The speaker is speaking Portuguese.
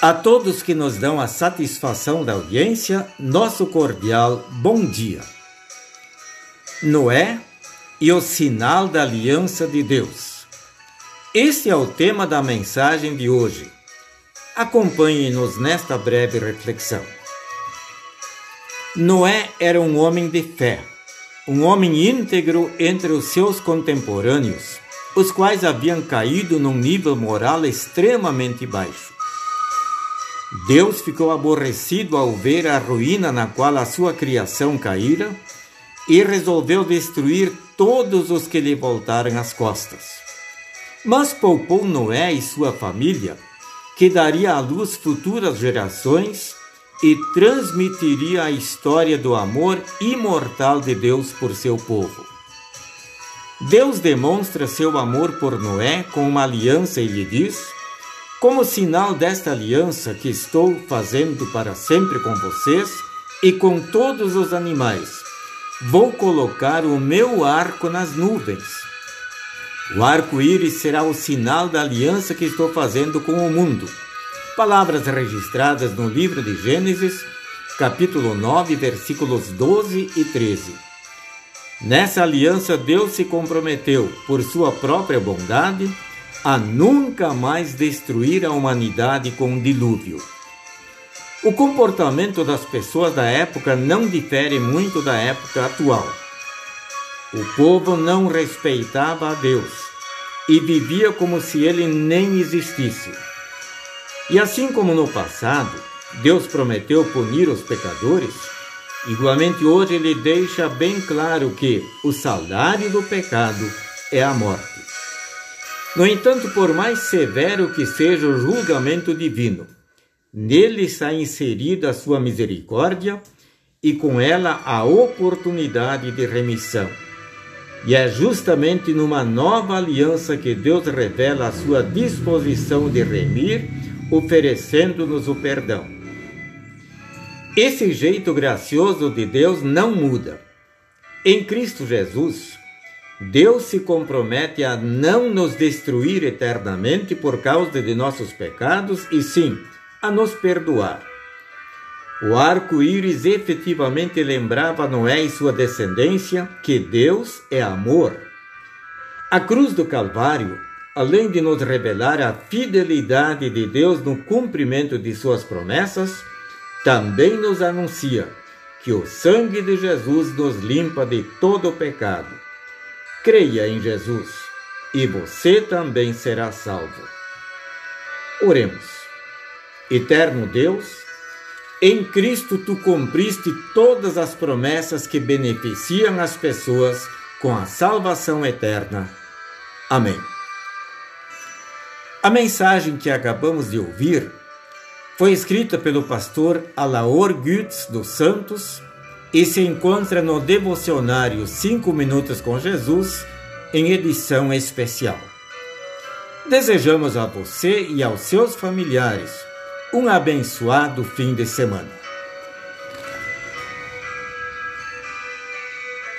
A todos que nos dão a satisfação da audiência, nosso cordial bom dia. Noé e o sinal da aliança de Deus. Este é o tema da mensagem de hoje. Acompanhe-nos nesta breve reflexão. Noé era um homem de fé, um homem íntegro entre os seus contemporâneos, os quais haviam caído num nível moral extremamente baixo. Deus ficou aborrecido ao ver a ruína na qual a sua criação caíra e resolveu destruir todos os que lhe voltaram as costas. Mas poupou Noé e sua família, que daria à luz futuras gerações e transmitiria a história do amor imortal de Deus por seu povo. Deus demonstra seu amor por Noé com uma aliança e lhe diz como sinal desta aliança que estou fazendo para sempre com vocês e com todos os animais, vou colocar o meu arco nas nuvens. O arco-íris será o sinal da aliança que estou fazendo com o mundo. Palavras registradas no livro de Gênesis, capítulo 9, versículos 12 e 13. Nessa aliança, Deus se comprometeu, por sua própria bondade, a nunca mais destruir a humanidade com um dilúvio. O comportamento das pessoas da época não difere muito da época atual. O povo não respeitava a Deus e vivia como se ele nem existisse. E assim como no passado, Deus prometeu punir os pecadores, igualmente hoje ele deixa bem claro que o salário do pecado é a morte. No entanto, por mais severo que seja o julgamento divino, nele está inserida a sua misericórdia e com ela a oportunidade de remissão. E é justamente numa nova aliança que Deus revela a sua disposição de remir, oferecendo-nos o perdão. Esse jeito gracioso de Deus não muda. Em Cristo Jesus, Deus se compromete a não nos destruir eternamente por causa de nossos pecados e sim a nos perdoar. O arco-íris efetivamente lembrava Noé e sua descendência que Deus é amor. A cruz do Calvário, além de nos revelar a fidelidade de Deus no cumprimento de suas promessas, também nos anuncia que o sangue de Jesus nos limpa de todo o pecado creia em Jesus e você também será salvo. Oremos. Eterno Deus, em Cristo tu cumpriste todas as promessas que beneficiam as pessoas com a salvação eterna. Amém. A mensagem que acabamos de ouvir foi escrita pelo pastor Alaor Gutz dos Santos e se encontra no devocionário 5 Minutos com Jesus, em edição especial. Desejamos a você e aos seus familiares um abençoado fim de semana.